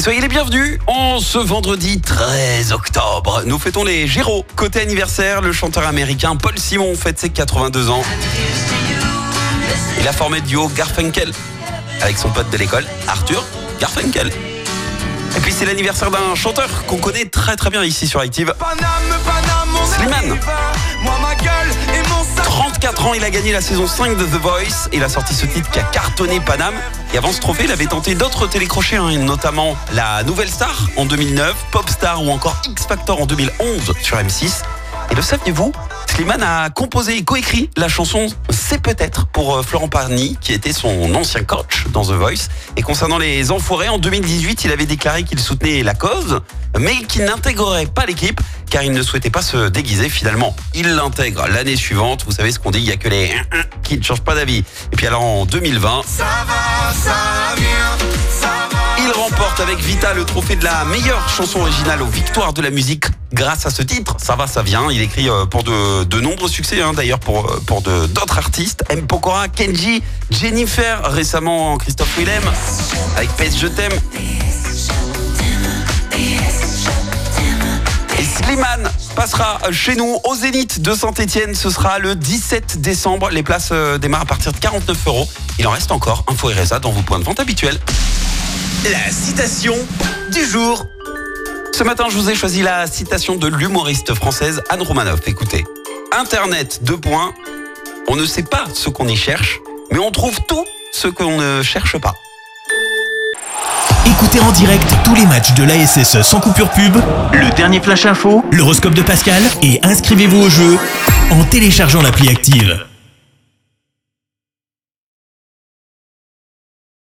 soyez les bienvenus en ce vendredi 13 octobre. Nous fêtons les Géros. Côté anniversaire, le chanteur américain Paul Simon fête ses 82 ans. Il a formé le duo Garfunkel avec son pote de l'école, Arthur Garfunkel. Et puis c'est l'anniversaire d'un chanteur qu'on connaît très très bien ici sur Active. Slimane. 34 ans, il a gagné la saison 5 de The Voice. Il a sorti ce titre qui a cartonné Paname. Et avant ce trophée, il avait tenté d'autres télécrochets, hein, notamment la Nouvelle Star en 2009, Popstar ou encore X Factor en 2011 sur M6. Et le saviez-vous Slimane a composé et coécrit la chanson C'est peut-être pour euh, Florent Parny, qui était son ancien coach dans The Voice. Et concernant les Enfoirés, en 2018, il avait déclaré qu'il soutenait la cause, mais qu'il n'intégrerait pas l'équipe car il ne souhaitait pas se déguiser. Finalement, il l'intègre l'année suivante. Vous savez ce qu'on dit, il n'y a que les qui ne changent pas d'avis. Et puis alors en 2020, il remporte avec Vita le trophée de la meilleure chanson originale aux victoires de la musique grâce à ce titre. Ça va, ça vient. Il écrit euh, pour de, nombreux succès, hein, d'ailleurs pour, euh, d'autres artistes. M. Pokora, Kenji, Jennifer, récemment Christophe Willem, avec PS Je t'aime. Et Slimane passera chez nous au Zénith de Saint-Etienne. Ce sera le 17 décembre. Les places euh, démarrent à partir de 49 euros. Il en reste encore. Info RSA dans vos points de vente habituels. La citation du jour. Ce matin, je vous ai choisi la citation de l'humoriste française Anne Romanoff. Écoutez, Internet, deux points. On ne sait pas ce qu'on y cherche, mais on trouve tout ce qu'on ne cherche pas. Écoutez en direct tous les matchs de l'ASSE sans coupure pub, le dernier flash info, l'horoscope de Pascal et inscrivez-vous au jeu en téléchargeant l'appli active.